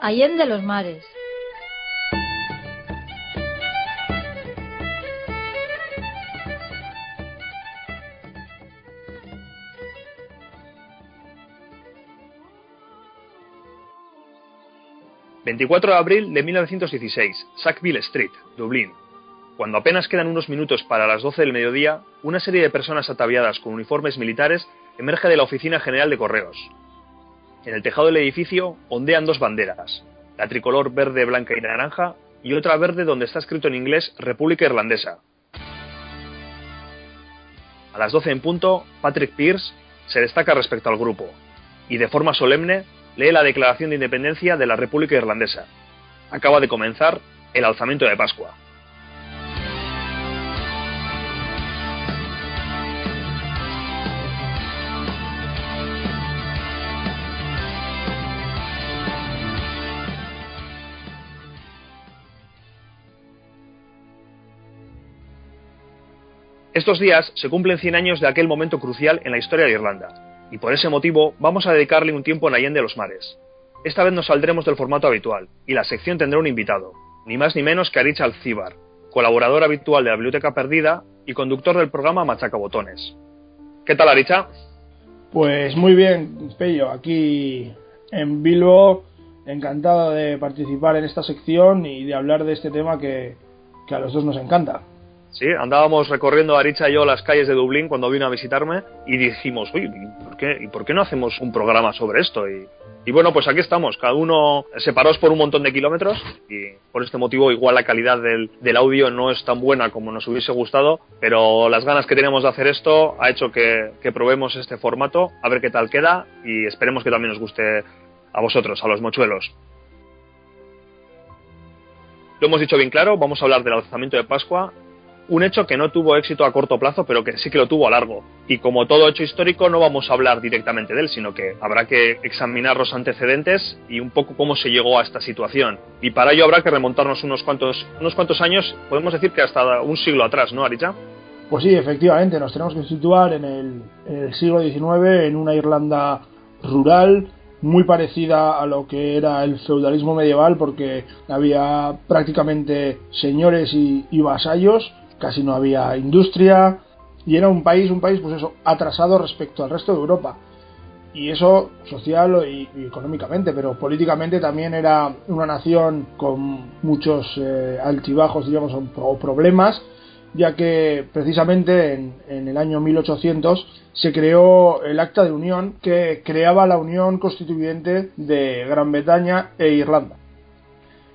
Allende los mares. ...24 de abril de 1916... ...Sackville Street, Dublín... ...cuando apenas quedan unos minutos para las 12 del mediodía... ...una serie de personas ataviadas con uniformes militares... ...emerge de la Oficina General de Correos... En el tejado del edificio ondean dos banderas, la tricolor verde, blanca y naranja y otra verde donde está escrito en inglés República Irlandesa. A las 12 en punto, Patrick Pierce se destaca respecto al grupo y de forma solemne lee la Declaración de Independencia de la República Irlandesa. Acaba de comenzar el alzamiento de Pascua. Estos días se cumplen 100 años de aquel momento crucial en la historia de Irlanda, y por ese motivo vamos a dedicarle un tiempo en Allende los Mares. Esta vez nos saldremos del formato habitual, y la sección tendrá un invitado, ni más ni menos que Aricha Alcíbar, colaborador habitual de la Biblioteca Perdida y conductor del programa Machaca Botones. ¿Qué tal, Aricha? Pues muy bien, Pello, aquí en Bilbo, encantado de participar en esta sección y de hablar de este tema que a los dos nos encanta. Sí, andábamos recorriendo Aricha y yo las calles de Dublín cuando vino a visitarme y dijimos, uy, ¿y por qué, ¿y por qué no hacemos un programa sobre esto? Y, bueno, pues aquí estamos, cada uno separados por un montón de kilómetros y por este motivo igual la calidad del, audio no es tan buena como nos hubiese gustado, pero las ganas que tenemos de hacer esto ha hecho que, que probemos este formato, a ver qué tal queda y esperemos que también os guste a vosotros, a los mochuelos. Lo hemos dicho bien claro, vamos a hablar del lanzamiento de Pascua un hecho que no tuvo éxito a corto plazo, pero que sí que lo tuvo a largo. Y como todo hecho histórico, no vamos a hablar directamente de él, sino que habrá que examinar los antecedentes y un poco cómo se llegó a esta situación. Y para ello habrá que remontarnos unos cuantos, unos cuantos años, podemos decir que hasta un siglo atrás, ¿no, Aricha? Pues sí, efectivamente, nos tenemos que situar en el, siglo XIX, en una Irlanda rural, muy parecida a lo que era el feudalismo medieval porque había prácticamente señores y vasallos casi no había industria y era un país, un país pues eso, atrasado respecto al resto de Europa. Y eso social y, económicamente, pero políticamente también era una nación con muchos eh, altibajos, digamos, o problemas, ya que precisamente en, en, el año 1800 se creó el Acta de Unión que creaba la Unión Constituyente de Gran Bretaña e Irlanda.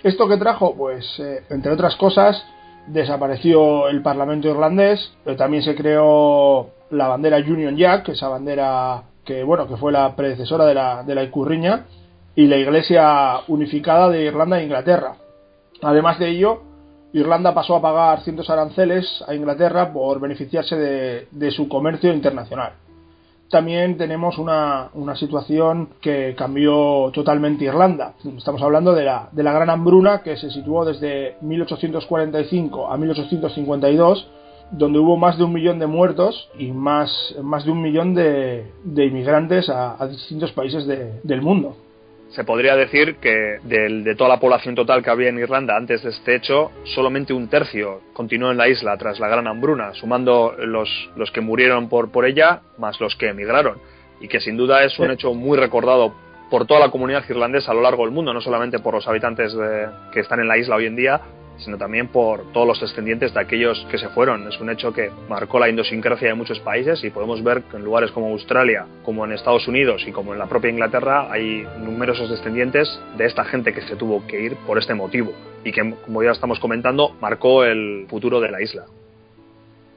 ¿Esto que trajo? Pues, eh, entre otras cosas, desapareció el Parlamento irlandés, pero también se creó la bandera Union Jack, esa bandera que bueno que fue la predecesora de la, de la Icurriña, y la Iglesia unificada de Irlanda e Inglaterra. Además de ello, Irlanda pasó a pagar cientos aranceles a Inglaterra por beneficiarse de, de su comercio internacional también tenemos una, una, situación que cambió totalmente Irlanda. Estamos hablando de la, de la gran hambruna que se situó desde 1845 a 1852, donde hubo más de un millón de muertos y más, más de un millón de, de inmigrantes a, distintos países de, del mundo se podría decir que de, de, toda la población total que había en Irlanda antes de este hecho, solamente un tercio continuó en la isla tras la gran hambruna, sumando los, los que murieron por, por ella más los que emigraron. Y que sin duda es un hecho muy recordado por toda la comunidad irlandesa a lo largo del mundo, no solamente por los habitantes de, que están en la isla hoy en día, sino también por todos los descendientes de aquellos que se fueron. Es un hecho que marcó la idiosincrasia de muchos países y podemos ver que en lugares como Australia, como en Estados Unidos y como en la propia Inglaterra hay numerosos descendientes de esta gente que se tuvo que ir por este motivo y que, como ya estamos comentando, marcó el futuro de la isla.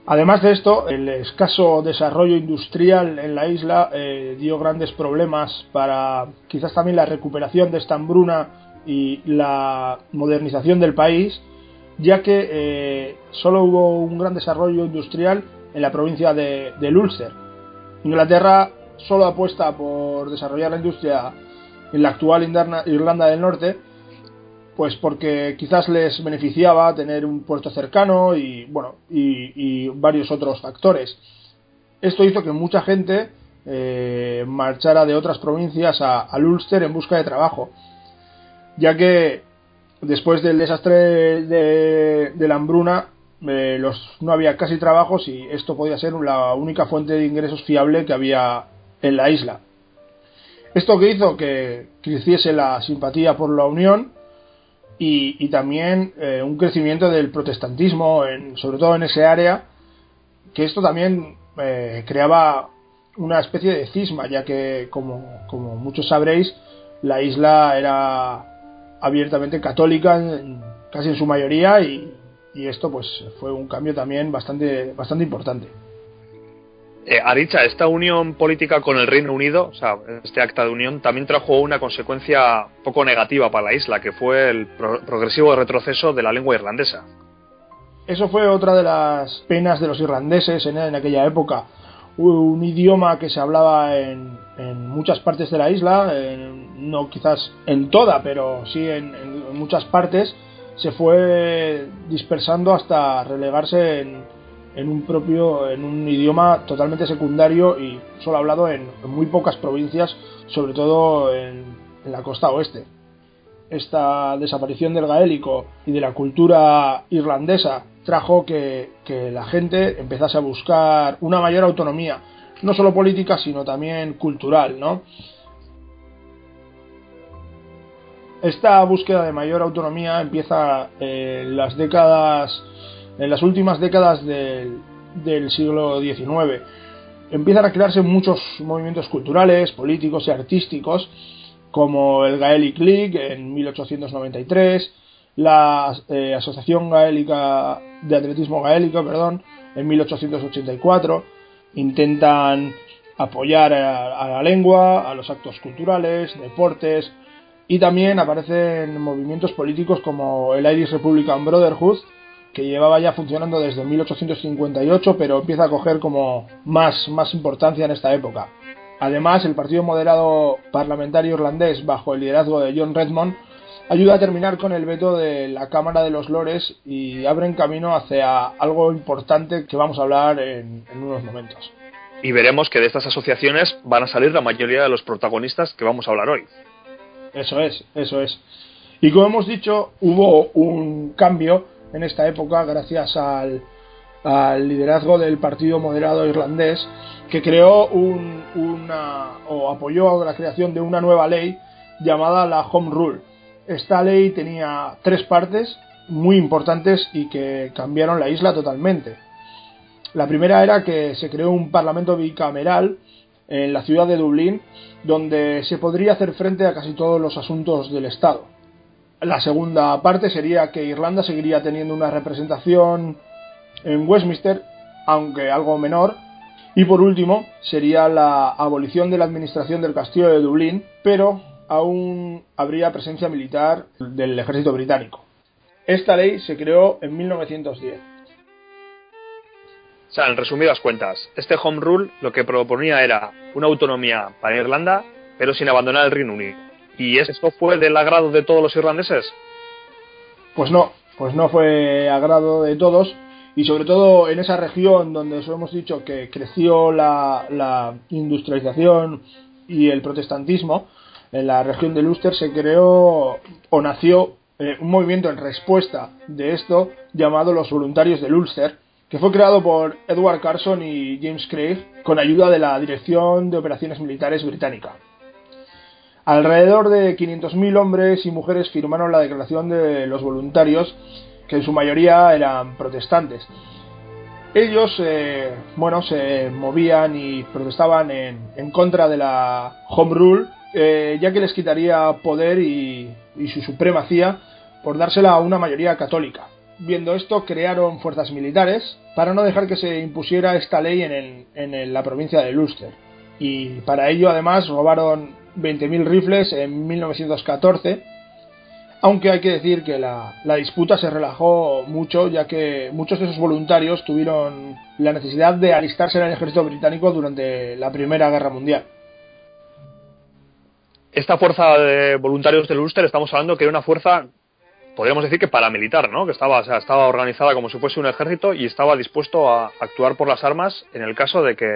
Además de esto, el escaso desarrollo industrial en la isla eh, dio grandes problemas para quizás también la recuperación de esta hambruna y la modernización del país, ya que eh, solo hubo un gran desarrollo industrial en la provincia de, Ulster. Inglaterra solo apuesta por desarrollar la industria en la actual Irlanda del Norte, pues porque quizás les beneficiaba tener un puerto cercano y bueno y, y varios otros factores. Esto hizo que mucha gente eh, marchara de otras provincias a, al Ulster en busca de trabajo ya que después del desastre de, la hambruna eh, los, no había casi trabajos y esto podía ser la única fuente de ingresos fiable que había en la isla. Esto que hizo que creciese la simpatía por la Unión y, también eh, un crecimiento del protestantismo, sobre todo en ese área, que esto también eh, creaba una especie de cisma, ya que, como, como muchos sabréis, la isla era abiertamente católica casi en su mayoría y, y, esto pues fue un cambio también bastante, bastante importante. Eh, Aricha, esta unión política con el Reino Unido, o sea, este acta de unión, también trajo una consecuencia poco negativa para la isla, que fue el progresivo retroceso de la lengua irlandesa. Eso fue otra de las penas de los irlandeses en, aquella época. Un idioma que se hablaba en, muchas partes de la isla, no quizás en toda, pero sí en, muchas partes, se fue dispersando hasta relegarse en en un propio, en un idioma totalmente secundario y solo hablado en, muy pocas provincias, sobre todo en, la costa oeste. Esta desaparición del gaélico y de la cultura irlandesa trajo que, que la gente empezase a buscar una mayor autonomía, no solo política, sino también cultural, ¿no? Esta búsqueda de mayor autonomía empieza en las décadas en las últimas décadas del, siglo XIX. Empiezan a crearse muchos movimientos culturales, políticos y artísticos, como el Gaelic League en 1893, la eh, Asociación Gaélica de Atletismo Gaélico, perdón, en 1884. Intentan apoyar a, la lengua, a los actos culturales, deportes, y también aparecen movimientos políticos como el Irish Republican Brotherhood, que llevaba ya funcionando desde 1858, pero empieza a coger como más, más importancia en esta época. Además, el Partido Moderado Parlamentario Irlandés, bajo el liderazgo de John Redmond, ayuda a terminar con el veto de la Cámara de los Lores y abren camino hacia algo importante que vamos a hablar en, en unos momentos. Y veremos que de estas asociaciones van a salir la mayoría de los protagonistas que vamos a hablar hoy. Eso es, eso es. Y como hemos dicho, hubo un cambio en esta época gracias al, liderazgo del Partido Moderado Irlandés que creó una o apoyó la creación de una nueva ley llamada la Home Rule. Esta ley tenía tres partes muy importantes y que cambiaron la isla totalmente. La primera era que se creó un parlamento bicameral en la ciudad de Dublín donde se podría hacer frente a casi todos los asuntos del Estado. La segunda parte sería que Irlanda seguiría teniendo una representación en Westminster, aunque algo menor. Y por último, sería la abolición de la administración del castillo de Dublín, pero aún habría presencia militar del ejército británico. Esta ley se creó en 1910. O sea, en resumidas cuentas, este Home Rule lo que proponía era una autonomía para Irlanda, pero sin abandonar el Reino Unido. ¿Y esto fue del agrado de todos los irlandeses? Pues no, pues no fue agrado de todos y sobre todo en esa región donde os hemos dicho que creció la, industrialización y el protestantismo, en la región de Ulster se creó o nació eh, un movimiento en respuesta de esto llamado los voluntarios del Ulster, que fue creado por Edward Carson y James Craig con ayuda de la Dirección de Operaciones Militares británica. Alrededor de 500.000 hombres y mujeres firmaron la declaración de los voluntarios, que en su mayoría eran protestantes. Ellos, eh, bueno, se movían y protestaban en, contra de la Home Rule, eh, ya que les quitaría poder y, su supremacía por dársela a una mayoría católica. Viendo esto, crearon fuerzas militares para no dejar que se impusiera esta ley en, la provincia de Ulster. Y para ello, además, robaron 20.000 rifles en 1914, aunque hay que decir que la, disputa se relajó mucho, ya que muchos de esos voluntarios tuvieron la necesidad de alistarse en el ejército británico durante la Primera Guerra Mundial. Esta fuerza de voluntarios del Ulster, estamos hablando que era una fuerza podríamos decir que paramilitar, ¿no? Que estaba, estaba organizada como si fuese un ejército y estaba dispuesto a actuar por las armas en el caso de que,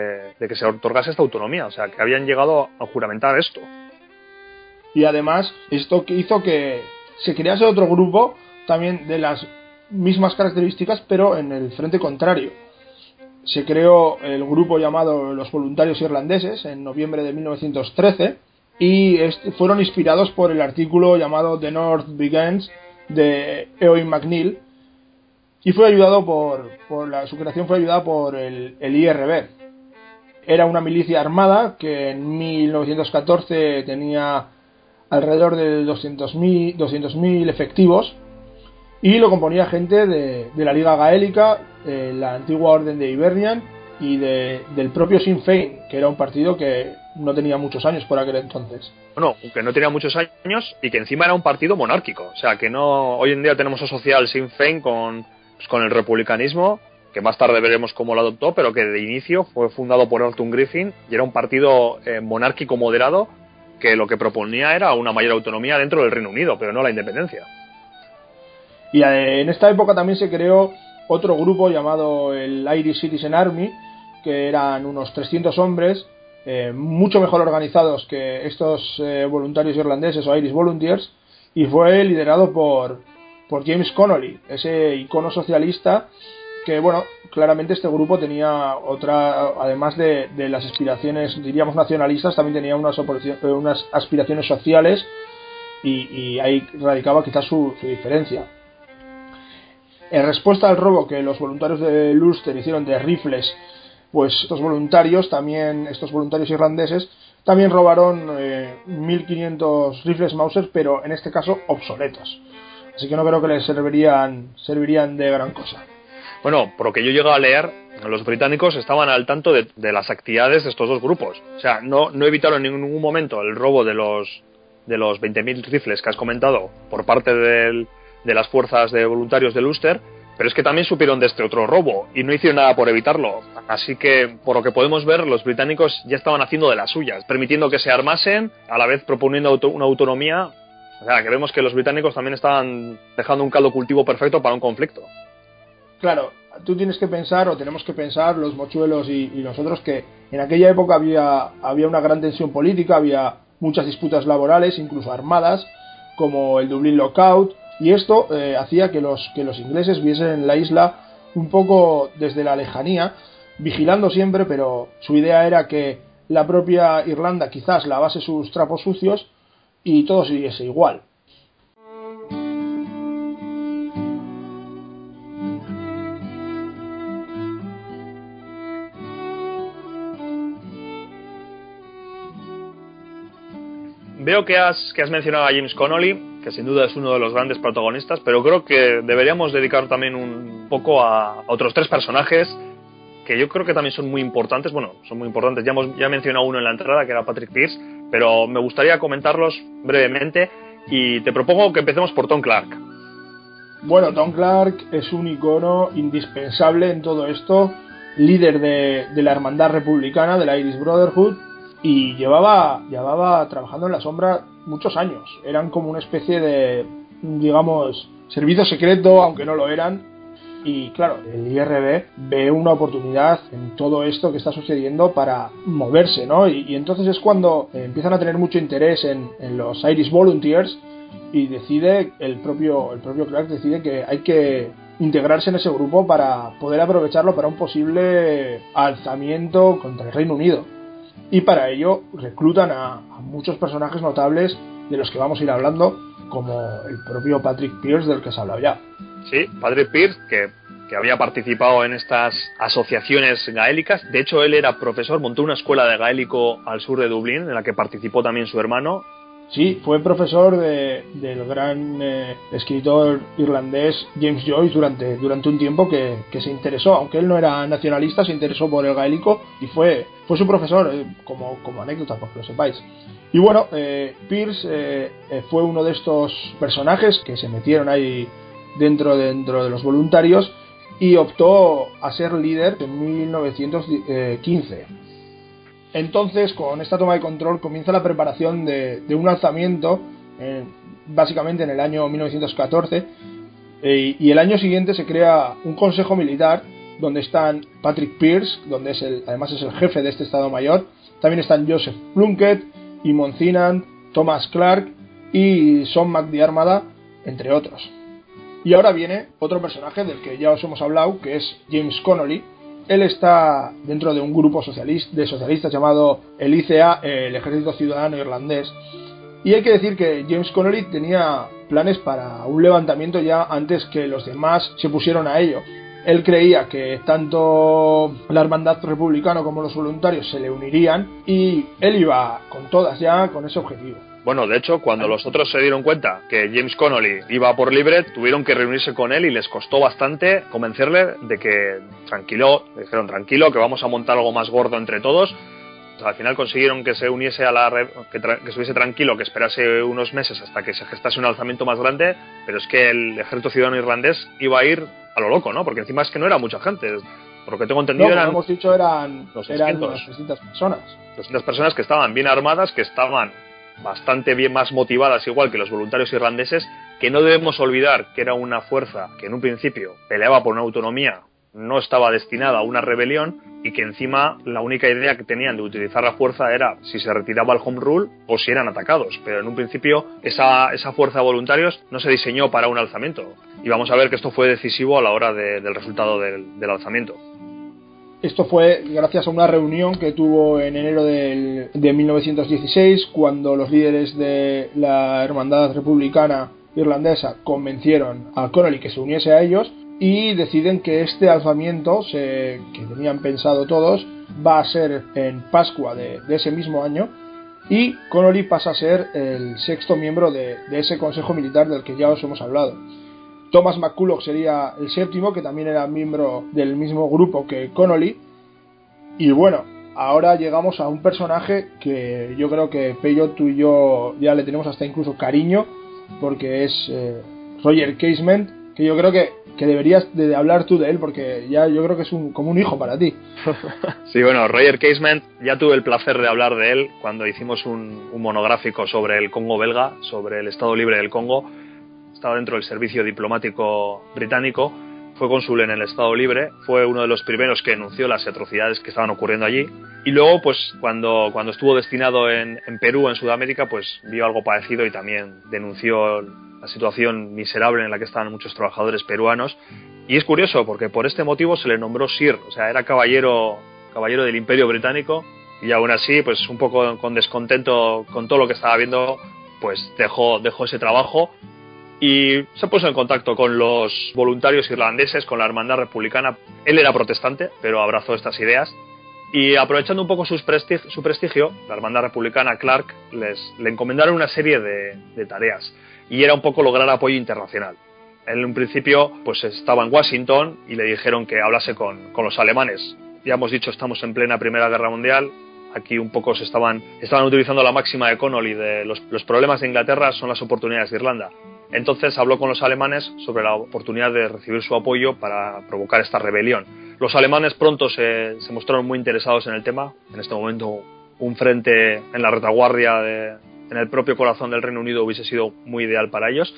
de que se otorgase esta autonomía. O sea, que habían llegado a juramentar esto. Y además, esto hizo que, se crease otro grupo también de las mismas características, pero en el frente contrario. Se creó el grupo llamado Los Voluntarios Irlandeses en noviembre de 1913 y fueron inspirados por el artículo llamado The North Begins de Eoin McNeil y fue ayudado por, por la, su creación fue ayudada por el, IRB. Era una milicia armada que en 1914 tenía alrededor de 200.000 200 efectivos y lo componía gente de, la Liga Gaélica, la antigua Orden de Ibernian y del propio Sinn Féin, que era un partido que no tenía muchos años por aquel entonces. Bueno, que no tenía muchos años y que encima era un partido monárquico. O sea, que no hoy en día tenemos asociado al Sinn Féin con, pues, con el republicanismo, que más tarde veremos cómo lo adoptó, pero que de inicio fue fundado por Orton Griffin y era un partido eh, monárquico moderado que lo que proponía era una mayor autonomía dentro del Reino Unido, pero no la independencia. Y eh, en esta época también se creó otro grupo llamado el Irish Citizen Army, que eran unos 300 hombres, eh, mucho mejor organizados que estos eh, voluntarios irlandeses o Irish Volunteers, y fue liderado por, James Connolly, ese icono socialista que, bueno, claramente este grupo tenía otra, además de, las aspiraciones, diríamos, nacionalistas, también tenía unas, unas aspiraciones sociales y, ahí radicaba quizás su diferencia. En respuesta al robo que los voluntarios de Luster hicieron de rifles, pues estos voluntarios, también estos voluntarios irlandeses, también robaron 1.500 eh, rifles Mauser, pero en este caso obsoletos. Así que no creo que les servirían, servirían de gran cosa. Bueno, por lo que yo llego a leer, los británicos estaban al tanto de, las actividades de estos dos grupos. O sea, no, no evitaron en ningún momento el robo de los, de los 20.000 rifles que has comentado por parte del, de las fuerzas de voluntarios de Luster, pero es que también supieron de este otro robo y no hicieron nada por evitarlo. Así que, por lo que podemos ver, los británicos ya estaban haciendo de las suyas, permitiendo que se armasen, a la vez proponiendo una autonomía. O sea, que vemos que los británicos también estaban dejando un caldo cultivo perfecto para un conflicto. Claro, tú tienes que pensar, o tenemos que pensar, los mochuelos y, nosotros, que en aquella época había, había una gran tensión política, había muchas disputas laborales, incluso armadas, como el Dublin Lockout, y esto eh, hacía que los, que los ingleses viesen la isla un poco desde la lejanía, vigilando siempre, pero su idea era que la propia Irlanda quizás lavase sus trapos sucios y todo siguiese igual. Veo que has, que has mencionado a James Connolly que sin duda es uno de los grandes protagonistas, pero creo que deberíamos dedicar también un poco a otros tres personajes que yo creo que también son muy importantes. Bueno, son muy importantes. Ya, hemos, ya mencionado uno en la entrada, que era Patrick Pierce, pero me gustaría comentarlos brevemente y te propongo que empecemos por Tom Clark. Bueno, Tom Clark es un icono indispensable en todo esto, líder de, de la hermandad republicana, de la Irish Brotherhood, y llevaba, llevaba trabajando en la sombra muchos años. Eran como una especie de, digamos, servicio secreto, aunque no lo eran. Y claro, el IRB ve una oportunidad en todo esto que está sucediendo para moverse, ¿no? Y, entonces es cuando empiezan a tener mucho interés en, en, los Irish Volunteers y decide, el propio, el propio Clark decide que hay que integrarse en ese grupo para poder aprovecharlo para un posible alzamiento contra el Reino Unido y para ello reclutan a, muchos personajes notables de los que vamos a ir hablando, como el propio Patrick Pierce del que se ha hablado ya. Sí, Patrick Pierce, que, que había participado en estas asociaciones gaélicas. De hecho, él era profesor, montó una escuela de gaélico al sur de Dublín, en la que participó también su hermano, Sí, fue profesor de, del gran eh, escritor irlandés James Joyce durante, durante un tiempo que, se interesó, aunque él no era nacionalista, se interesó por el gaélico y fue, fue su profesor, eh, como, como anécdota, para que lo sepáis. Y bueno, eh, Pierce eh, fue uno de estos personajes que se metieron ahí dentro, dentro de los voluntarios y optó a ser líder en 1915 entonces, con esta toma de control comienza la preparación de, un alzamiento, eh, básicamente en el año 1914, eh, y el año siguiente se crea un consejo militar donde están Patrick Pierce, donde es el, además es el jefe de este Estado Mayor, también están Joseph Plunkett, y Cinan, Thomas Clark y Son McDiarmada, entre otros. Y ahora viene otro personaje del que ya os hemos hablado, que es James Connolly. Él está dentro de un grupo socialista, de socialistas llamado el ICA, el Ejército Ciudadano Irlandés. Y hay que decir que James Connolly tenía planes para un levantamiento ya antes que los demás se pusieron a ello. Él creía que tanto la hermandad republicana como los voluntarios se le unirían y él iba con todas ya con ese objetivo. Bueno, de hecho, cuando los otros se dieron cuenta que James Connolly iba por libre, tuvieron que reunirse con él y les costó bastante convencerle de que tranquilo, dijeron tranquilo, que vamos a montar algo más gordo entre todos. al final consiguieron que se uniese a la que, que estuviese tranquilo, que esperase unos meses hasta que se gestase un alzamiento más grande, pero es que el ejército ciudadano irlandés iba a ir a lo loco, ¿no? Porque encima es que no era mucha gente. Por lo que tengo entendido no, eran. hemos dicho, eran, eran unas 300 personas. 300 personas que estaban bien armadas, que estaban bastante bien más motivadas, igual que los voluntarios irlandeses, que no debemos olvidar que era una fuerza que en un principio peleaba por una autonomía, no estaba destinada a una rebelión y que encima la única idea que tenían de utilizar la fuerza era si se retiraba el home rule o si eran atacados. Pero en un principio esa, esa fuerza de voluntarios no se diseñó para un alzamiento. Y vamos a ver que esto fue decisivo a la hora del resultado del, del alzamiento. Esto fue gracias a una reunión que tuvo en enero del, de 1916, cuando los líderes de la Hermandad Republicana Irlandesa convencieron a Connolly que se uniese a ellos y deciden que este alzamiento, se, que tenían pensado todos, va a ser en Pascua de, ese mismo año y Connolly pasa a ser el sexto miembro de, de ese Consejo Militar del que ya os hemos hablado. Thomas McCulloch sería el séptimo, que también era miembro del mismo grupo que Connolly. Y bueno, ahora llegamos a un personaje que yo creo que Peyo, tú y yo ya le tenemos hasta incluso cariño, porque es eh, Roger Casement, que yo creo que, que deberías de hablar tú de él, porque ya yo creo que es un, como un hijo para ti. sí, bueno, Roger Casement, ya tuve el placer de hablar de él cuando hicimos un, un monográfico sobre el Congo belga, sobre el Estado Libre del Congo estaba dentro del servicio diplomático británico, fue cónsul en el Estado Libre, fue uno de los primeros que denunció las atrocidades que estaban ocurriendo allí. Y luego, pues cuando, cuando estuvo destinado en, en Perú, en Sudamérica, pues vio algo parecido y también denunció la situación miserable en la que estaban muchos trabajadores peruanos. Y es curioso, porque por este motivo se le nombró Sir, o sea, era caballero, caballero del Imperio Británico, y aún así, pues un poco con descontento con todo lo que estaba viendo, pues dejó, dejó ese trabajo y se puso en contacto con los voluntarios irlandeses, con la hermandad republicana. Él era protestante, pero abrazó estas ideas. Y aprovechando un poco su prestigio, la hermandad republicana Clark les, le encomendaron una serie de, de, tareas. Y era un poco lograr apoyo internacional. En un principio, pues estaba en Washington y le dijeron que hablase con, con los alemanes. Ya hemos dicho, estamos en plena Primera Guerra Mundial, aquí un poco se estaban, estaban utilizando la máxima de Connolly de los, los, problemas de Inglaterra son las oportunidades de Irlanda. Entonces habló con los alemanes sobre la oportunidad de recibir su apoyo para provocar esta rebelión. Los alemanes pronto se, mostraron muy interesados en el tema. En este momento un frente en la retaguardia en el propio corazón del Reino Unido hubiese sido muy ideal para ellos.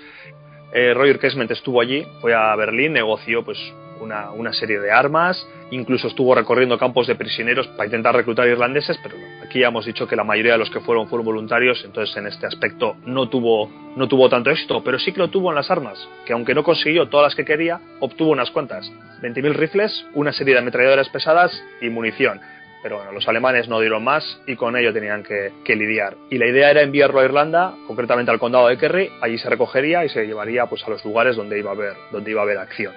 Eh, Roger Kesment estuvo allí, fue a Berlín, negoció pues una, una, serie de armas, incluso estuvo recorriendo campos de prisioneros para intentar reclutar irlandeses, pero aquí ya hemos dicho que la mayoría de los que fueron fueron voluntarios, entonces en este aspecto no tuvo, no tuvo tanto éxito, pero sí que lo tuvo en las armas, que aunque no consiguió todas las que quería, obtuvo unas cuantas. 20.000 rifles, una serie de ametralladoras pesadas y munición. Pero bueno, los alemanes no dieron más y con ello tenían que, lidiar. Y la idea era enviarlo a Irlanda, concretamente al condado de Kerry, allí se recogería y se llevaría pues, a los lugares donde iba a haber, donde iba a haber acción.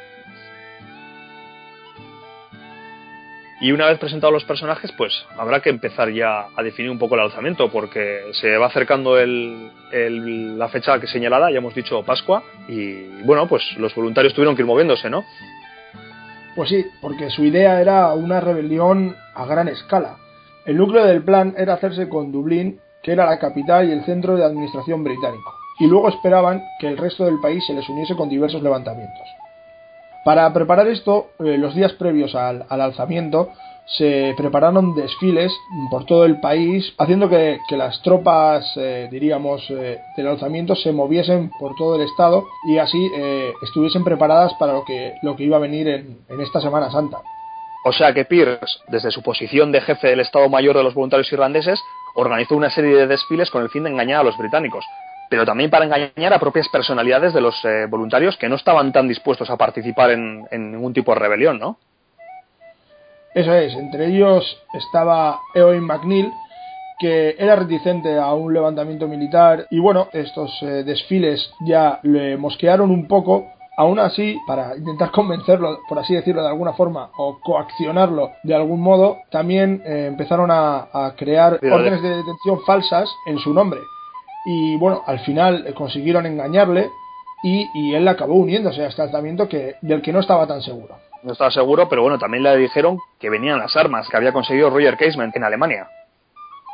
Y una vez presentados los personajes, pues habrá que empezar ya a definir un poco el alzamiento, porque se va acercando el, la fecha que señalada, ya hemos dicho Pascua, y bueno, pues los voluntarios tuvieron que ir moviéndose, ¿no? Pues sí, porque su idea era una rebelión a gran escala. El núcleo del plan era hacerse con Dublín, que era la capital y el centro de administración británico, y luego esperaban que el resto del país se les uniese con diversos levantamientos. Para preparar esto, eh, los días previos al, al, alzamiento, se prepararon desfiles por todo el país, haciendo que, las tropas, eh, diríamos, eh, del alzamiento se moviesen por todo el estado y así estuviesen preparadas para lo que, lo que iba a venir en, en esta Semana Santa. O sea que Pierce, desde su posición de jefe del Estado Mayor de los voluntarios irlandeses, organizó una serie de desfiles con el fin de engañar a los británicos. Pero también para engañar a propias personalidades de los eh, voluntarios que no estaban tan dispuestos a participar en, en, ningún tipo de rebelión, ¿no? Eso es, entre ellos estaba Eoin McNeil, que era reticente a un levantamiento militar y bueno, estos eh, desfiles ya le mosquearon un poco. Aún así, para intentar convencerlo, por así decirlo de alguna forma, o coaccionarlo de algún modo, también eh, empezaron a, a crear órdenes de detención falsas en su nombre. Y bueno, al final consiguieron engañarle y, y él acabó uniéndose a este alzamiento que, del que no estaba tan seguro. No estaba seguro, pero bueno, también le dijeron que venían las armas que había conseguido Roger Casement en Alemania.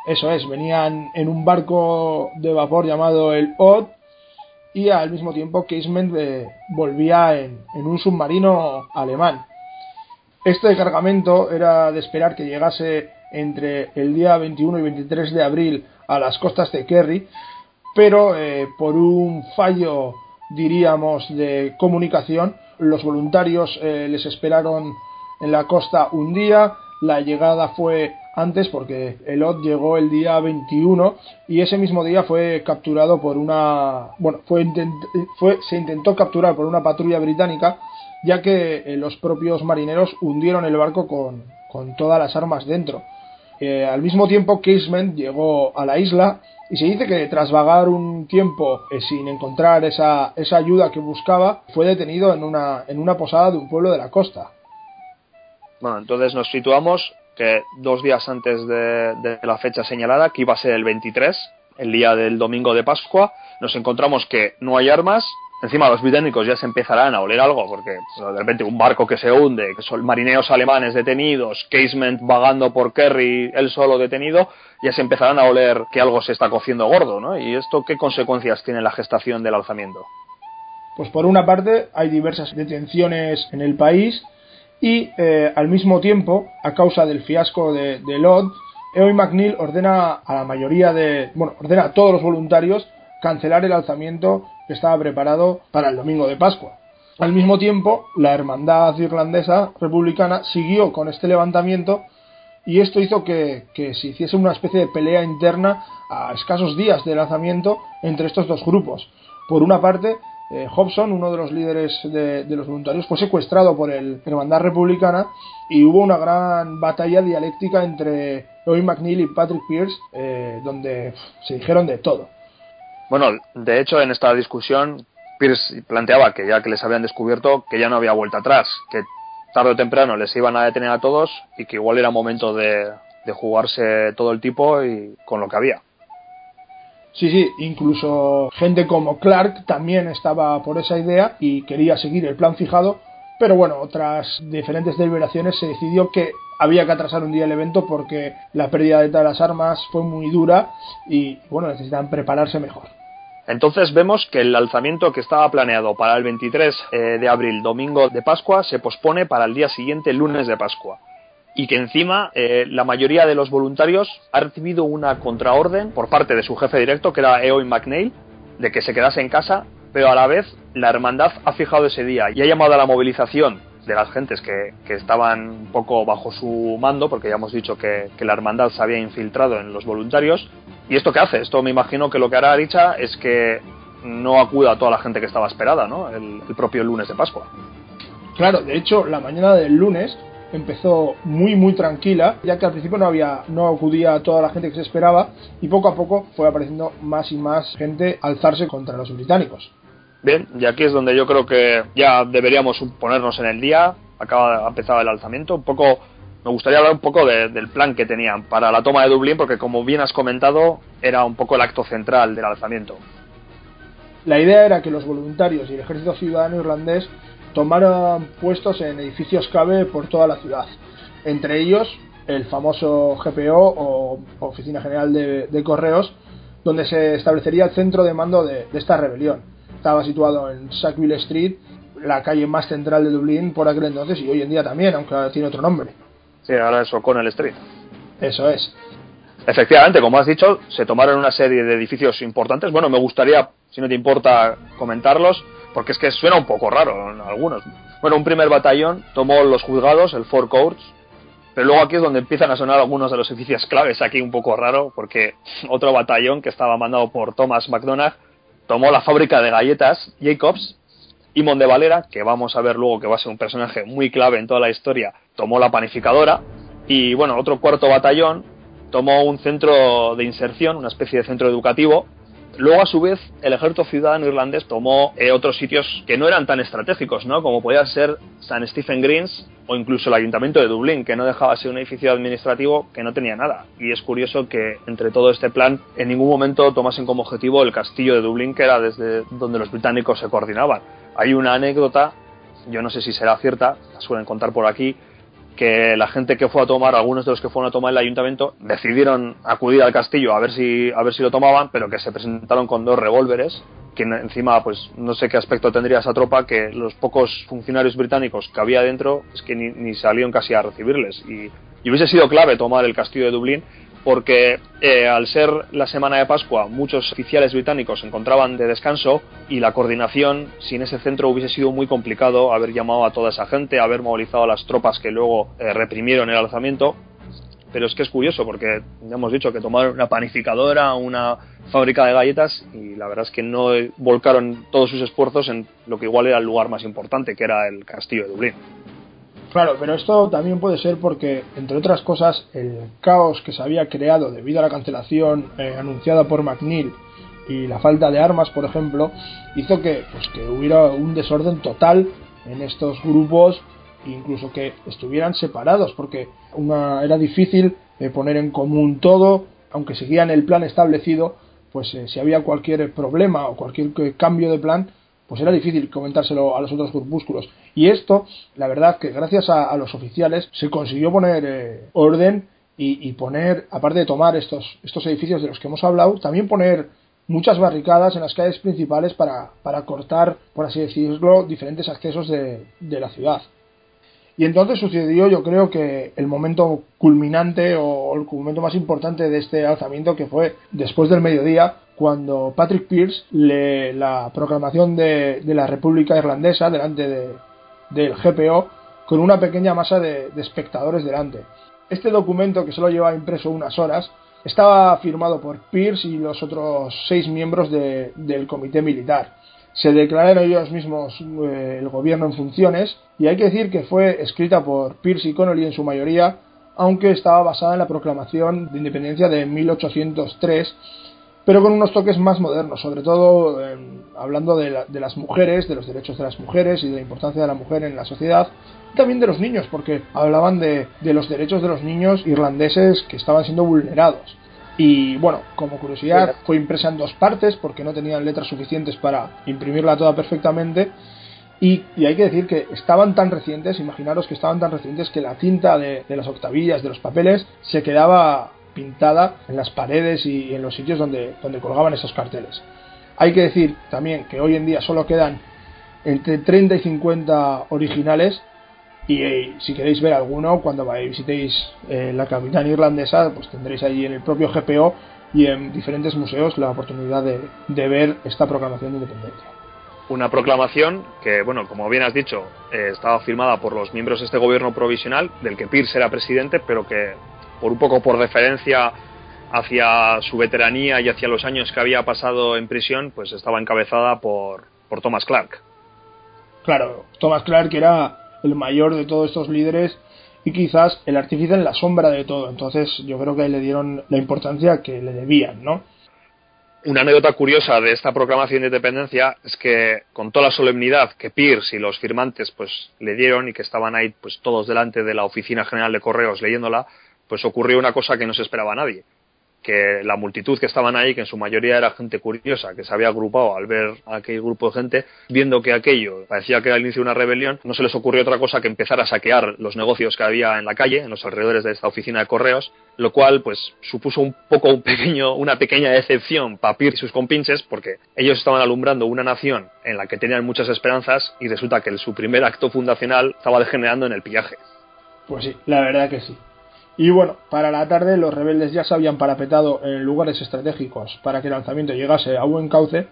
Eso es, venían en un barco de vapor llamado el Odd y al mismo tiempo Casement eh, volvía en, en, un submarino alemán. Este cargamento era de esperar que llegase entre el día 21 y 23 de abril a las costas de Kerry, pero eh, por un fallo, diríamos, de comunicación, los voluntarios eh, les esperaron en la costa un día, la llegada fue antes porque el OT llegó el día 21 y ese mismo día fue capturado por una bueno fue, fue se intentó capturar por una patrulla británica ya que eh, los propios marineros hundieron el barco con, con todas las armas dentro al mismo tiempo Casement llegó a la isla y se dice que tras vagar un tiempo eh, sin encontrar esa, esa ayuda que buscaba fue detenido en una, en una posada de un pueblo de la costa bueno, entonces nos situamos que dos días antes de, de, la fecha señalada, que iba a ser el 23, el día del domingo de Pascua, nos encontramos que no hay armas. Encima los británicos ya se empezarán a oler algo, porque pues, de repente un barco que se hunde, que son marineros alemanes detenidos, Casement vagando por Kerry, él solo detenido, ya se empezarán a oler que algo se está cociendo gordo, ¿no? ¿Y esto qué consecuencias tiene la gestación del alzamiento? Pues por una parte hay diversas detenciones en el país, y eh, al mismo tiempo, a causa del fiasco de, de Lod, Eoy McNeil ordena a la mayoría de, bueno, ordena a todos los voluntarios cancelar el alzamiento estaba preparado para el domingo de Pascua. Al mismo tiempo, la hermandad irlandesa republicana siguió con este levantamiento y esto hizo que, se hiciese una especie de pelea interna a escasos días del lanzamiento entre estos dos grupos. Por una parte, eh, Hobson, uno de los líderes de, de, los voluntarios, fue secuestrado por el Hermandad Republicana y hubo una gran batalla dialéctica entre Owen McNeil y Patrick Pierce, eh, donde se dijeron de todo. Bueno, de hecho, en esta discusión, Pierce planteaba que ya que les habían descubierto, que ya no había vuelta atrás, que tarde o temprano les iban a detener a todos y que igual era momento de, jugarse todo el tipo y con lo que había. Sí, sí, incluso gente como Clark también estaba por esa idea y quería seguir el plan fijado, pero bueno, tras diferentes deliberaciones se decidió que había que atrasar un día el evento porque la pérdida de todas las armas fue muy dura y bueno, necesitan prepararse mejor. Entonces vemos que el alzamiento que estaba planeado para el 23 eh, de abril, domingo de Pascua, se pospone para el día siguiente, lunes de Pascua y que encima eh, la mayoría de los voluntarios ha recibido una contraorden por parte de su jefe directo, que era Eoin McNeil, de que se quedase en casa, pero a la vez la hermandad ha fijado ese día y ha llamado a la movilización de las gentes que, que estaban un poco bajo su mando, porque ya hemos dicho que, la hermandad se había infiltrado en los voluntarios. ¿Y esto qué hace? Esto me imagino que lo que hará Aricha es que no acuda a toda la gente que estaba esperada, ¿no? El, el propio lunes de Pascua. Claro, de hecho, la mañana del lunes empezó muy muy tranquila, ya que al principio no había no acudía a toda la gente que se esperaba y poco a poco fue apareciendo más y más gente alzarse contra los británicos. Bien, y aquí es donde yo creo que ya deberíamos ponernos en el día, acaba empezado el alzamiento, un poco me gustaría hablar un poco de, del plan que tenían para la toma de Dublín, porque como bien has comentado, era un poco el acto central del alzamiento. La idea era que los voluntarios y el ejército ciudadano irlandés tomaron puestos en edificios clave por toda la ciudad. Entre ellos el famoso GPO o Oficina General de, Correos, donde se establecería el centro de mando de, de, esta rebelión. Estaba situado en Sackville Street, la calle más central de Dublín por aquel entonces y hoy en día también, aunque tiene otro nombre. Sí, ahora es O'Connell Street. Eso es. Efectivamente, como has dicho, se tomaron una serie de edificios importantes. Bueno, me gustaría, si no te importa, comentarlos porque es que suena un poco raro en algunos. Bueno, un primer batallón tomó los juzgados, el Four Courts, pero luego aquí es donde empiezan a sonar algunos de los edificios claves, aquí un poco raro, porque otro batallón que estaba mandado por Thomas MacDonagh tomó la fábrica de galletas Jacobs y de Valera, que vamos a ver luego que va a ser un personaje muy clave en toda la historia, tomó la panificadora y bueno, otro cuarto batallón tomó un centro de inserción, una especie de centro educativo. Luego, a su vez, el ejército ciudadano irlandés tomó eh, otros sitios que no eran tan estratégicos, ¿no? Como podía ser San Stephen Greens o incluso el ayuntamiento de Dublín, que no dejaba de ser un edificio administrativo que no tenía nada. Y es curioso que entre todo este plan en ningún momento tomasen como objetivo el castillo de Dublín, que era desde donde los británicos se coordinaban. Hay una anécdota, yo no sé si será cierta, la suelen contar por aquí, que la gente que fue a tomar, algunos de los que fueron a tomar el ayuntamiento, decidieron acudir al castillo a ver si, a ver si lo tomaban, pero que se presentaron con dos revólveres, que encima, pues no sé qué aspecto tendría esa tropa, que los pocos funcionarios británicos que había dentro es que ni, ni salieron casi a recibirles. Y, y hubiese sido clave tomar el castillo de Dublín porque eh, al ser la semana de Pascua muchos oficiales británicos se encontraban de descanso y la coordinación sin ese centro hubiese sido muy complicado haber llamado a toda esa gente, haber movilizado a las tropas que luego eh, reprimieron el alzamiento. Pero es que es curioso porque ya hemos dicho que tomaron una panificadora, una fábrica de galletas y la verdad es que no volcaron todos sus esfuerzos en lo que igual era el lugar más importante, que era el castillo de Dublín. Claro, pero esto también puede ser porque, entre otras cosas, el caos que se había creado debido a la cancelación eh, anunciada por McNeil y la falta de armas, por ejemplo, hizo que, pues, que hubiera un desorden total en estos grupos, incluso que estuvieran separados, porque una, era difícil eh, poner en común todo, aunque seguían el plan establecido, pues eh, si había cualquier problema o cualquier cambio de plan, pues era difícil comentárselo a los otros grupúsculos. Y esto, la verdad que gracias a, los oficiales se consiguió poner eh, orden y, poner, aparte de tomar estos, estos edificios de los que hemos hablado, también poner muchas barricadas en las calles principales para, para cortar, por así decirlo, diferentes accesos de, de la ciudad. Y entonces sucedió, yo creo que el momento culminante o el momento más importante de este alzamiento, que fue después del mediodía, cuando Patrick Pierce lee la proclamación de, la República Irlandesa delante del GPO con una pequeña masa de, espectadores delante. Este documento, que solo lleva impreso unas horas, estaba firmado por Pierce y los otros seis miembros del comité militar. Se declararon ellos mismos eh, el gobierno en funciones y hay que decir que fue escrita por Pierce y Connolly en su mayoría, aunque estaba basada en la proclamación de independencia de 1803 pero con unos toques más modernos, sobre todo em, hablando de, las mujeres, de los derechos de las mujeres y de la importancia de la mujer en la sociedad, y también de los niños, porque hablaban de, los derechos de los niños irlandeses que estaban siendo vulnerados. Y bueno, como curiosidad, fue impresa en dos partes porque no tenían letras suficientes para imprimirla toda perfectamente. Y, hay que decir que estaban tan recientes, imaginaros que estaban tan recientes que la tinta de las octavillas, de los papeles, se quedaba pintada en las paredes y en los sitios donde, donde colgaban esos carteles. Hay que decir también que hoy en día solo quedan entre 30 y 50 originales y eh, si queréis ver alguno cuando visitéis eh, la capital irlandesa pues tendréis ahí en el propio GPO y en diferentes museos la oportunidad de, de ver esta proclamación de independencia una proclamación que, bueno, como bien has dicho, eh, estaba firmada por los miembros de este gobierno provisional, del que Pierce era presidente, pero que por un poco por deferencia hacia su veteranía y hacia los años que había pasado en prisión, pues estaba encabezada por, por Thomas Clark. Claro, Thomas Clark era el mayor de todos estos líderes y quizás el artífice en la sombra de todo. Entonces yo creo que le dieron la importancia que le debían, ¿no? Una anécdota curiosa de esta proclamación de independencia es que con toda la solemnidad que Pierce y los firmantes pues le dieron y que estaban ahí pues todos delante de la oficina general de correos leyéndola, pues ocurrió una cosa que no se esperaba a nadie que la multitud que estaban ahí, que en su mayoría era gente curiosa, que se había agrupado al ver a aquel grupo de gente, viendo que aquello parecía que era el inicio de una rebelión, no se les ocurrió otra cosa que empezar a saquear los negocios que había en la calle, en los alrededores de esta oficina de correos, lo cual pues supuso un poco un pequeño, una pequeña decepción para Pierre y sus compinches, porque ellos estaban alumbrando una nación en la que tenían muchas esperanzas y resulta que su primer acto fundacional estaba degenerando en el pillaje. Pues sí, la verdad que sí. Y bueno, para la tarde los rebeldes ya se habían parapetado en lugares estratégicos para que el lanzamiento llegase a buen cauce,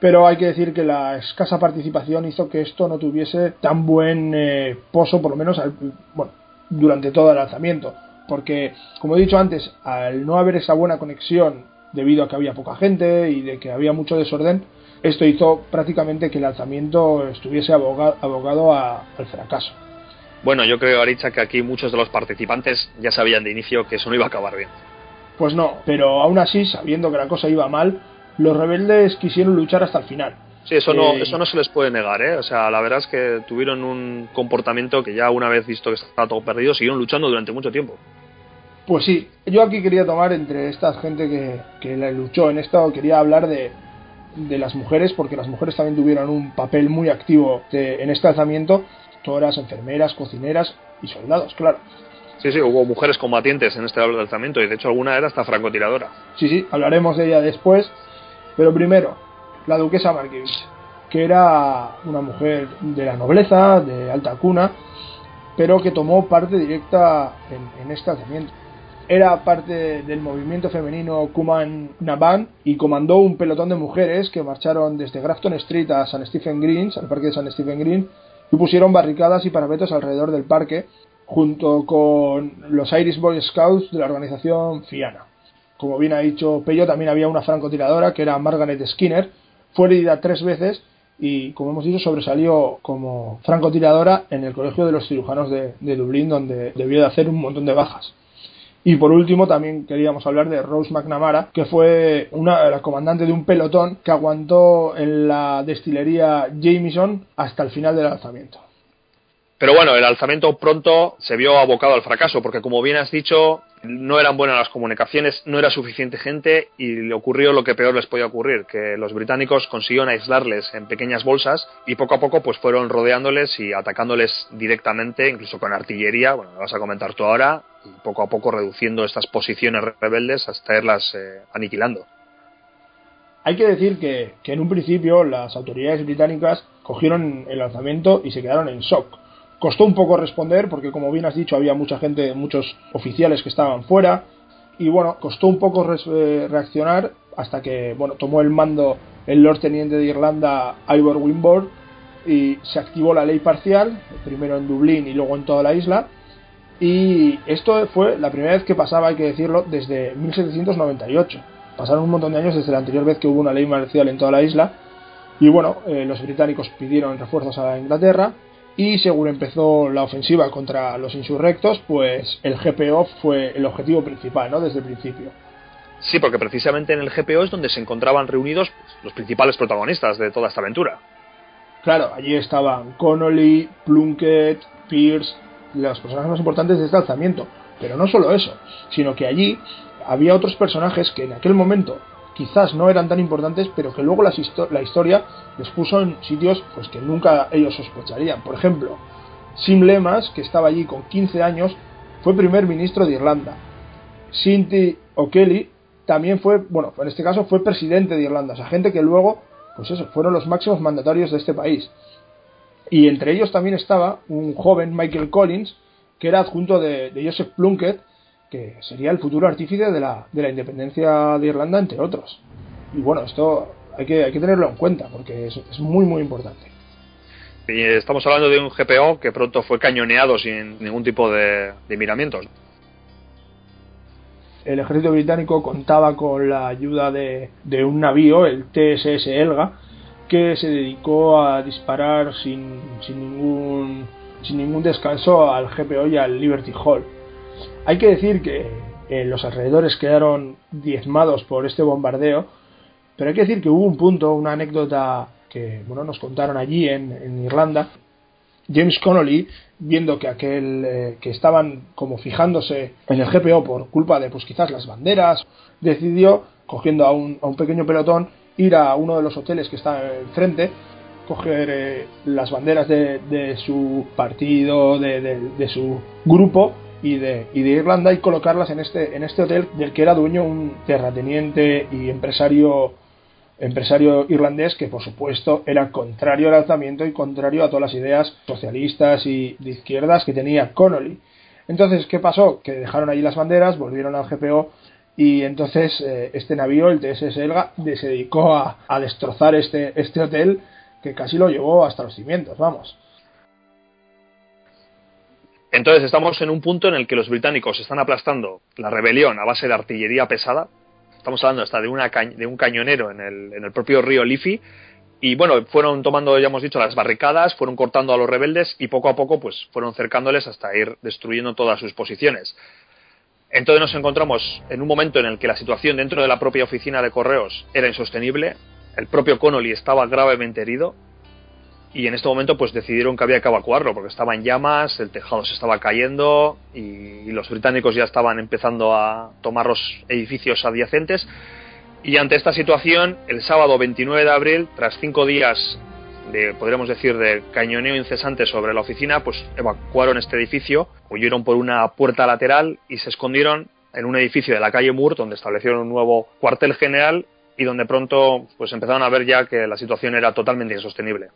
pero hay que decir que la escasa participación hizo que esto no tuviese tan buen eh, pozo, por lo menos bueno, durante todo el lanzamiento, porque como he dicho antes, al no haber esa buena conexión debido a que había poca gente y de que había mucho desorden, Esto hizo prácticamente que el alzamiento estuviese abogado, al fracaso. Bueno, yo creo, Aricha, que aquí muchos de los participantes ya sabían de inicio que eso no iba a acabar bien. Pues no, pero aún así, sabiendo que la cosa iba mal, los rebeldes quisieron luchar hasta el final. Sí, eso no, eh, eso no se les puede negar, ¿eh? O sea, la verdad es que tuvieron un comportamiento que ya una vez visto que estaba todo perdido, siguieron luchando durante mucho tiempo. Pues sí, yo aquí quería tomar entre esta gente que, que luchó en esto, quería hablar de, de las mujeres, porque las mujeres también tuvieron un papel muy activo en este alzamiento, todas enfermeras, cocineras y soldados, claro. Sí, sí, hubo mujeres combatientes en este alzamiento y de hecho alguna era hasta francotiradora. Sí, sí, hablaremos de ella después, pero primero, la duquesa Markievicz, que era una mujer de la nobleza, de alta cuna, pero que tomó parte directa en, en este alzamiento era parte del movimiento femenino Kuman Naban y comandó un pelotón de mujeres que marcharon desde Grafton Street a San Stephen Green, al parque de San Stephen Green, y pusieron barricadas y parapetos alrededor del parque, junto con los Irish Boy Scouts de la organización Fiana. Como bien ha dicho Pello, también había una francotiradora que era Margaret Skinner, fue herida tres veces y, como hemos dicho, sobresalió como francotiradora en el Colegio de los Cirujanos de, de Dublín, donde debió de hacer un montón de bajas. Y por último también queríamos hablar de Rose McNamara, que fue una, la comandante de un pelotón que aguantó en la destilería Jameson hasta el final del alzamiento. Pero bueno, el alzamiento pronto se vio abocado al fracaso, porque como bien has dicho, no eran buenas las comunicaciones, no era suficiente gente y le ocurrió lo que peor les podía ocurrir, que los británicos consiguieron aislarles en pequeñas bolsas y poco a poco pues fueron rodeándoles y atacándoles directamente, incluso con artillería, bueno, lo vas a comentar tú ahora, y poco a poco reduciendo estas posiciones rebeldes hasta irlas eh, aniquilando. Hay que decir que, que en un principio las autoridades británicas cogieron el lanzamiento y se quedaron en shock Costó un poco responder porque, como bien has dicho, había mucha gente, muchos oficiales que estaban fuera. Y bueno, costó un poco eh, reaccionar hasta que bueno, tomó el mando el Lord Teniente de Irlanda, Ivor Wimborne, y se activó la ley parcial, primero en Dublín y luego en toda la isla. Y esto fue la primera vez que pasaba, hay que decirlo, desde 1798. Pasaron un montón de años desde la anterior vez que hubo una ley marcial en toda la isla. Y bueno, eh, los británicos pidieron refuerzos a Inglaterra y según empezó la ofensiva contra los insurrectos, pues el GPO fue el objetivo principal, ¿no? Desde el principio. Sí, porque precisamente en el GPO es donde se encontraban reunidos los principales protagonistas de toda esta aventura. Claro, allí estaban Connolly, Plunkett, Pierce, los personajes más importantes de este alzamiento. Pero no solo eso, sino que allí había otros personajes que en aquel momento quizás no eran tan importantes, pero que luego la historia les puso en sitios pues, que nunca ellos sospecharían. Por ejemplo, Sim Lemas, que estaba allí con 15 años, fue primer ministro de Irlanda. Sinti O'Kelly también fue, bueno, en este caso fue presidente de Irlanda, o sea, gente que luego, pues eso, fueron los máximos mandatarios de este país. Y entre ellos también estaba un joven Michael Collins, que era adjunto de Joseph Plunkett, que sería el futuro artífice de la, de la independencia de Irlanda, entre otros. Y bueno, esto hay que, hay que tenerlo en cuenta porque es, es muy, muy importante. Y estamos hablando de un GPO que pronto fue cañoneado sin ningún tipo de, de miramientos. El ejército británico contaba con la ayuda de, de un navío, el TSS Elga, que se dedicó a disparar sin, sin, ningún, sin ningún descanso al GPO y al Liberty Hall. Hay que decir que los alrededores quedaron diezmados por este bombardeo, pero hay que decir que hubo un punto, una anécdota que bueno, nos contaron allí en, Irlanda. James Connolly, viendo que aquel eh, que estaban como fijándose en el GPO por culpa de pues quizás las banderas, decidió, cogiendo a un, a un pequeño pelotón, ir a uno de los hoteles que está enfrente, coger eh, las banderas de, su partido, de su grupo y de, y de Irlanda y colocarlas en este, en este hotel del que era dueño un terrateniente y empresario empresario irlandés que por supuesto era contrario al alzamiento y contrario a todas las ideas socialistas y de izquierdas que tenía Connolly. Entonces, ¿qué pasó? Que dejaron allí las banderas, volvieron al GPO y entonces eh, este navío, el TSS Elga, se dedicó a, destrozar este, este hotel que casi lo llevó hasta los cimientos, vamos. Entonces estamos en un punto en el que los británicos están aplastando la rebelión a base de artillería pesada. Estamos hablando hasta de, una de un cañonero en el, propio río Liffey y bueno, fueron tomando, ya hemos dicho, las barricadas, fueron cortando a los rebeldes y poco a poco pues fueron cercándoles hasta ir destruyendo todas sus posiciones. Entonces nos encontramos en un momento en el que la situación dentro de la propia oficina de correos era insostenible, el propio Connolly estaba gravemente herido y en este momento pues decidieron que había que evacuarlo porque estaba en llamas, el tejado se estaba cayendo y, los británicos ya estaban empezando a tomar los edificios adyacentes y ante esta situación el sábado 29 de abril tras cinco días de, podríamos decir, de cañoneo incesante sobre la oficina, pues evacuaron este edificio, huyeron por una puerta lateral y se escondieron en un edificio de la calle Moore, donde establecieron un nuevo cuartel general y donde pronto pues empezaron a ver ya que la situación era totalmente insostenible.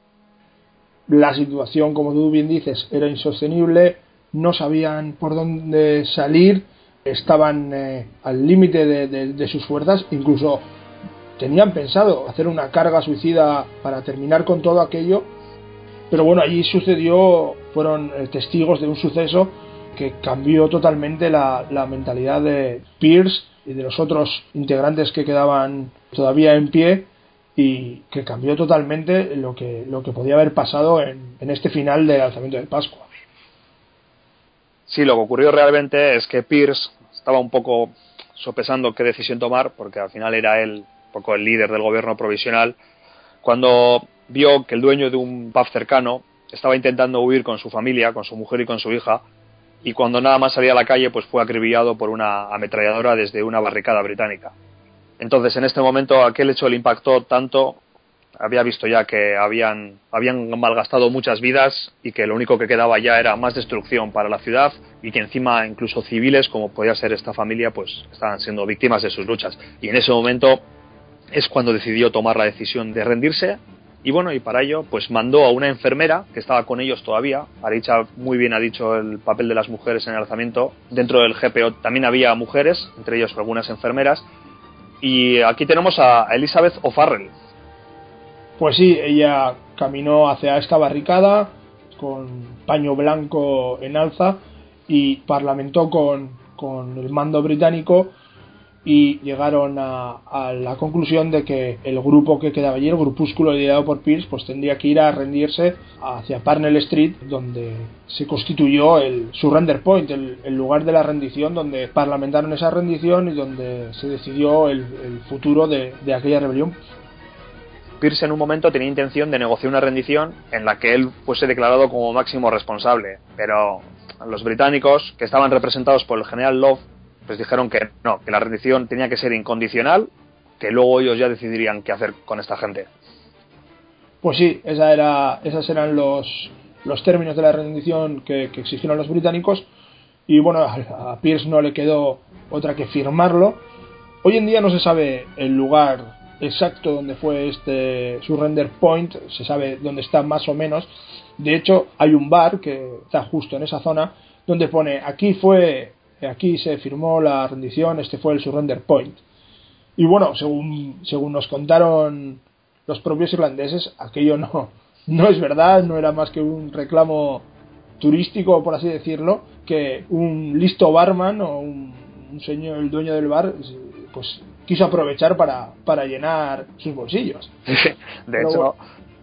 La situación, como tú bien dices, era insostenible, no sabían por dónde salir, estaban eh, al límite de sus fuerzas, incluso tenían pensado hacer una carga suicida para terminar con todo aquello, pero bueno, allí sucedió, fueron eh, testigos de un suceso que cambió totalmente la, mentalidad de Pierce y de los otros integrantes que quedaban todavía en pie y que cambió totalmente lo que, lo que podía haber pasado en, en este final del alzamiento de Pascua. Sí, lo que ocurrió realmente es que Pierce estaba un poco sopesando qué decisión tomar, porque al final era él poco el líder del gobierno provisional, cuando vio que el dueño de un pub cercano estaba intentando huir con su familia, con su mujer y con su hija, y cuando nada más salía a la calle, pues fue acribillado por una ametralladora desde una barricada británica. Entonces, en este momento, aquel hecho le impactó tanto, había visto ya que habían, habían malgastado muchas vidas y que lo único que quedaba ya era más destrucción para la ciudad y que encima incluso civiles, como podía ser esta familia, pues estaban siendo víctimas de sus luchas. Y en ese momento es cuando decidió tomar la decisión de rendirse y bueno, y para ello pues mandó a una enfermera que estaba con ellos todavía, Aricha muy bien ha dicho el papel de las mujeres en el alzamiento, dentro del GPO también había mujeres, entre ellos algunas enfermeras, y aquí tenemos a Elizabeth O'Farrell. Pues sí, ella caminó hacia esta barricada con paño blanco en alza y parlamentó con, con el mando británico y llegaron a, la conclusión de que el grupo que quedaba allí, el grupúsculo liderado por Pierce, pues tendría que ir a rendirse hacia Parnell Street, donde se constituyó el surrender point, el, lugar de la rendición, donde parlamentaron esa rendición y donde se decidió el, futuro de, de aquella rebelión. Pierce en un momento tenía intención de negociar una rendición en la que él fuese declarado como máximo responsable, pero los británicos, que estaban representados por el general Love, pues dijeron que no, que la rendición tenía que ser incondicional, que luego ellos ya decidirían qué hacer con esta gente. Pues sí, esa era, esos eran los, los términos de la rendición que, exigieron los británicos y bueno, a Pierce no le quedó otra que firmarlo. Hoy en día no se sabe el lugar exacto donde fue este surrender point, se sabe dónde está más o menos. De hecho, hay un bar que está justo en esa zona donde pone aquí fue Aquí se firmó la rendición, este fue el surrender point. Y bueno, según, según nos contaron los propios irlandeses, aquello no, no es verdad, no era más que un reclamo turístico, por así decirlo, que un listo barman o un, señor, el dueño del bar, pues quiso aprovechar para, para llenar sus bolsillos. de hecho,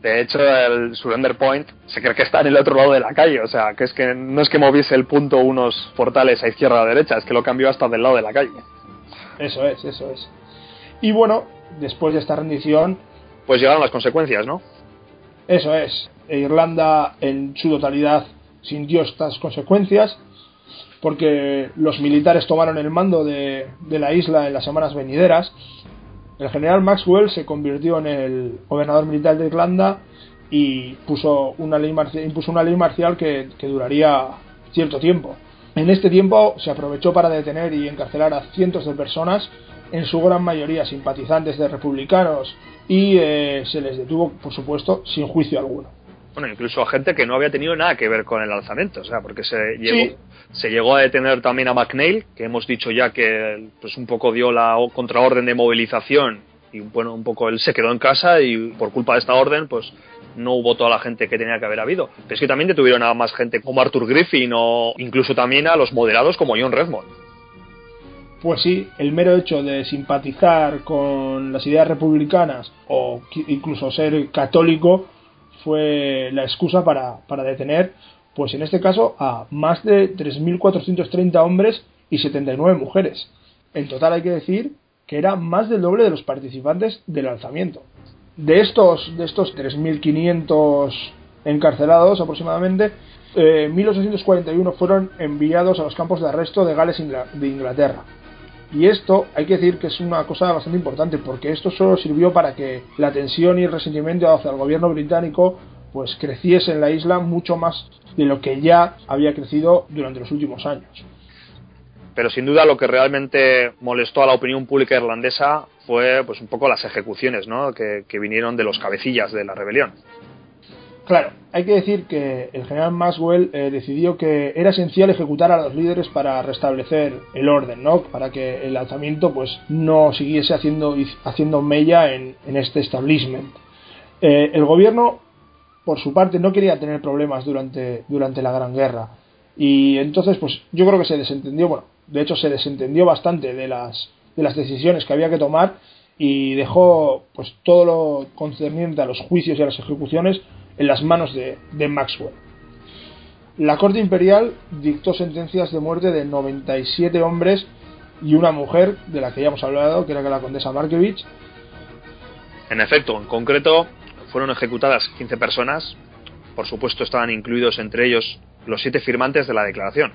de hecho, el Surrender Point se cree que está en el otro lado de la calle. O sea, que es que no es que moviese el punto unos portales a izquierda o a derecha, es que lo cambió hasta del lado de la calle. Eso es, eso es. Y bueno, después de esta rendición. Pues llegaron las consecuencias, ¿no? Eso es. Irlanda en su totalidad sintió estas consecuencias porque los militares tomaron el mando de, de la isla en las semanas venideras el general Maxwell se convirtió en el gobernador militar de Irlanda y puso una ley marcial, impuso una ley marcial que, duraría cierto tiempo. En este tiempo se aprovechó para detener y encarcelar a cientos de personas, en su gran mayoría simpatizantes de republicanos, y eh, se les detuvo, por supuesto, sin juicio alguno bueno, incluso a gente que no había tenido nada que ver con el alzamiento, o sea, porque se llegó, se llegó a detener también a McNeil, que hemos dicho ya que pues un poco dio la contraorden de movilización y bueno, un poco él se quedó en casa y por culpa de esta orden, pues no hubo toda la gente que tenía que haber habido. Pero es que también detuvieron a más gente como Arthur Griffin o incluso también a los moderados como John Redmond. pues sí, el mero hecho de simpatizar con las ideas republicanas o incluso ser católico fue la excusa para, para detener, pues en este caso, a más de 3.430 hombres y 79 mujeres. En total hay que decir que era más del doble de los participantes del alzamiento. De estos, de estos 3.500 encarcelados aproximadamente, 1841 eh, fueron enviados a los campos de arresto de Gales de Inglaterra. Y esto hay que decir que es una cosa bastante importante porque esto solo sirvió para que la tensión y el resentimiento hacia el gobierno británico pues creciese en la isla mucho más de lo que ya había crecido durante los últimos años. Pero sin duda lo que realmente molestó a la opinión pública irlandesa fue pues un poco las ejecuciones ¿no? que, que vinieron de los cabecillas de la rebelión. Claro, hay que decir que el general Maxwell eh, decidió que era esencial ejecutar a los líderes para restablecer el orden, ¿no? Para que el alzamiento pues no siguiese haciendo, haciendo mella en, este establishment. Eh, el gobierno, por su parte, no quería tener problemas durante, durante la Gran Guerra. Y entonces, pues yo creo que se desentendió, bueno, de hecho se desentendió bastante de las, de las decisiones que había que tomar y dejó pues todo lo concerniente a los juicios y a las ejecuciones en las manos de, Maxwell. La Corte Imperial dictó sentencias de muerte de 97 hombres y una mujer, de la que ya hemos hablado, que era la condesa Markevich. En efecto, en concreto, fueron ejecutadas 15 personas. Por supuesto, estaban incluidos entre ellos los siete firmantes de la declaración.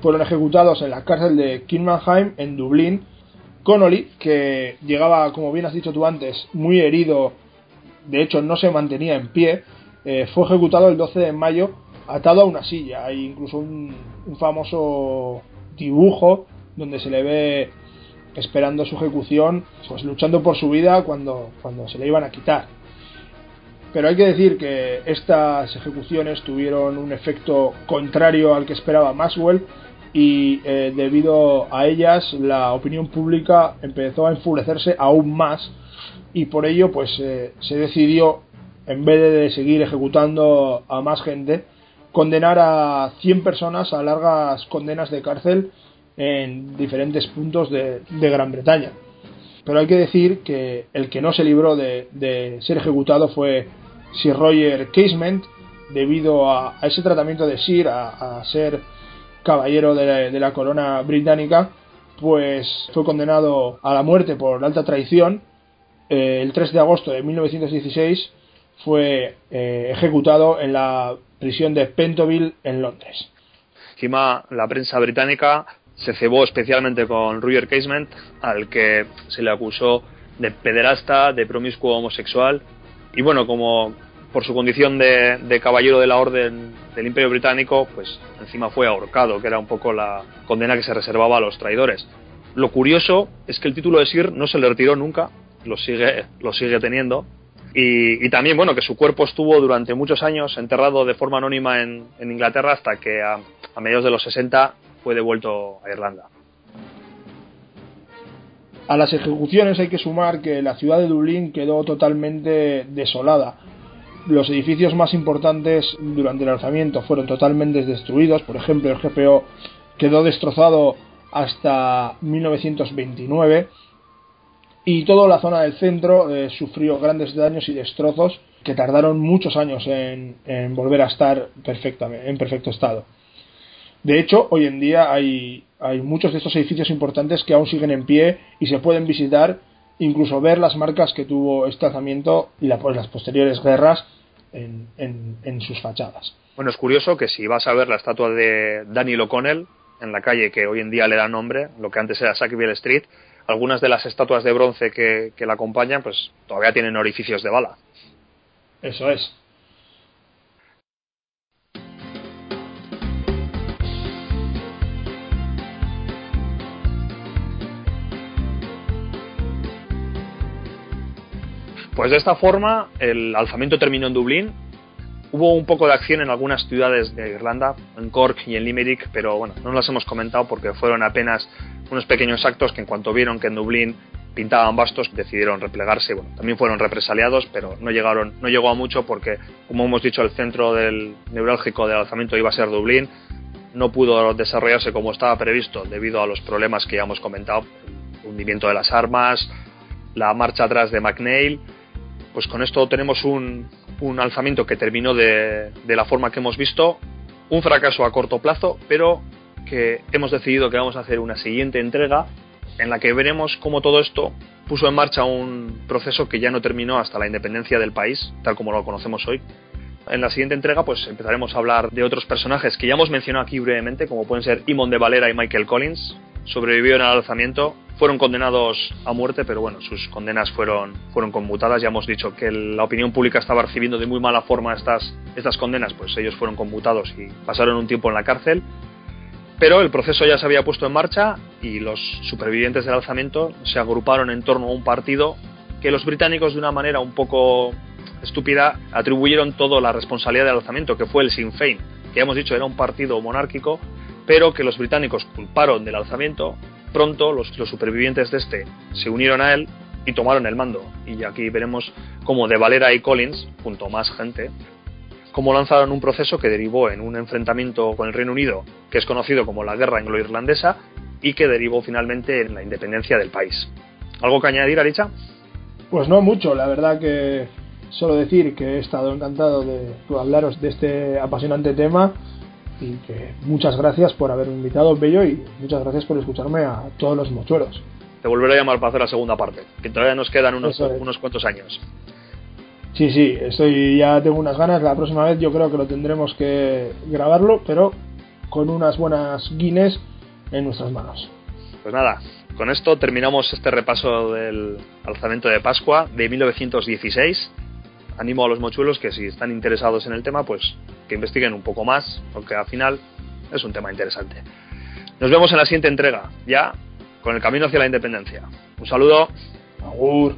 Fueron ejecutados en la cárcel de Kilmanheim, en Dublín. Connolly, que llegaba, como bien has dicho tú antes, muy herido de hecho no se mantenía en pie, eh, fue ejecutado el 12 de mayo atado a una silla. Hay incluso un, famoso dibujo donde se le ve esperando su ejecución, pues luchando por su vida cuando, cuando se le iban a quitar. Pero hay que decir que estas ejecuciones tuvieron un efecto contrario al que esperaba Maxwell y eh, debido a ellas la opinión pública empezó a enfurecerse aún más y por ello pues eh, se decidió en vez de seguir ejecutando a más gente condenar a 100 personas a largas condenas de cárcel en diferentes puntos de, Gran Bretaña. Pero hay que decir que el que no se libró de, ser ejecutado fue Sir Roger Casement, debido a, ese tratamiento de Sir, a, ser caballero de de la corona británica, pues fue condenado a la muerte por alta traición eh, el 3 de agosto de 1916 fue eh, ejecutado en la prisión de Pentonville en Londres. Encima, la prensa británica se cebó especialmente con Roger Casement, al que se le acusó de pederasta, de promiscuo homosexual, y bueno, como por su condición de, de, caballero de la orden del Imperio Británico, pues encima fue ahorcado, que era un poco la condena que se reservaba a los traidores. Lo curioso es que el título de Sir no se le retiró nunca lo sigue, lo sigue teniendo. Y, también, bueno, que su cuerpo estuvo durante muchos años enterrado de forma anónima en, Inglaterra hasta que a, mediados de los 60 fue devuelto a Irlanda. A las ejecuciones hay que sumar que la ciudad de Dublín quedó totalmente desolada. Los edificios más importantes durante el alzamiento fueron totalmente destruidos. Por ejemplo, el GPO quedó destrozado hasta 1929 y toda la zona del centro eh, sufrió grandes daños y destrozos que tardaron muchos años en, volver a estar perfectamente, en perfecto estado. De hecho, hoy en día hay, muchos de estos edificios importantes que aún siguen en pie y se pueden visitar, incluso ver las marcas que tuvo este alzamiento y pues, las posteriores guerras en, en, sus fachadas. Bueno, es curioso que si vas a ver la estatua de Daniel O'Connell en la calle que hoy en día le da nombre, lo que antes era Sackville Street, algunas de las estatuas de bronce que, la acompañan, pues todavía tienen orificios de bala. Eso es. Pues de esta forma el alzamiento terminó en Dublín Hubo un poco de acción en algunas ciudades de Irlanda, en Cork y en Limerick, pero bueno, no las hemos comentado porque fueron apenas unos pequeños actos que en cuanto vieron que en Dublín pintaban bastos decidieron replegarse. Bueno, también fueron represaliados, pero no llegaron, no llegó a mucho porque, como hemos dicho, el centro del neurálgico del alzamiento iba a ser Dublín no pudo desarrollarse como estaba previsto debido a los problemas que ya hemos comentado, el hundimiento de las armas, la marcha atrás de McNeil. Pues con esto tenemos un, un alzamiento que terminó de, la forma que hemos visto, un fracaso a corto plazo, pero que hemos decidido que vamos a hacer una siguiente entrega en la que veremos cómo todo esto puso en marcha un proceso que ya no terminó hasta la independencia del país, tal como lo conocemos hoy. En la siguiente entrega pues empezaremos a hablar de otros personajes que ya hemos mencionado aquí brevemente, como pueden ser Imon de Valera y Michael Collins. Sobrevivieron al alzamiento, fueron condenados a muerte, pero bueno, sus condenas fueron, fueron conmutadas. Ya hemos dicho que la opinión pública estaba recibiendo de muy mala forma estas, estas condenas, pues ellos fueron conmutados y pasaron un tiempo en la cárcel. Pero el proceso ya se había puesto en marcha y los supervivientes del alzamiento se agruparon en torno a un partido que los británicos de una manera un poco estúpida atribuyeron toda la responsabilidad del alzamiento, que fue el Sinn Féin, que ya hemos dicho era un partido monárquico, pero que los británicos culparon del alzamiento. Pronto los, supervivientes de este se unieron a él y tomaron el mando. Y aquí veremos cómo de Valera y Collins, junto a más gente, cómo lanzaron un proceso que derivó en un enfrentamiento con el Reino Unido, que es conocido como la Guerra Anglo-Irlandesa, y que derivó finalmente en la independencia del país. ¿Algo que añadir, Aricha? Pues no mucho, la verdad que solo decir que he estado encantado de hablaros de este apasionante tema y que muchas gracias por haberme invitado, Bello, y muchas gracias por escucharme a todos los mochuelos. Te volveré a llamar para hacer la segunda parte, que todavía nos quedan unos, unos cuantos años. Sí, sí, estoy ya tengo unas ganas. La próxima vez yo creo que lo tendremos que grabarlo, pero con unas buenas guines en nuestras manos. Pues nada, con esto terminamos este repaso del alzamiento de Pascua de 1916. Animo a los mochuelos que si están interesados en el tema, pues que investiguen un poco más, porque al final es un tema interesante. Nos vemos en la siguiente entrega, ya con el camino hacia la independencia. Un saludo. Agur.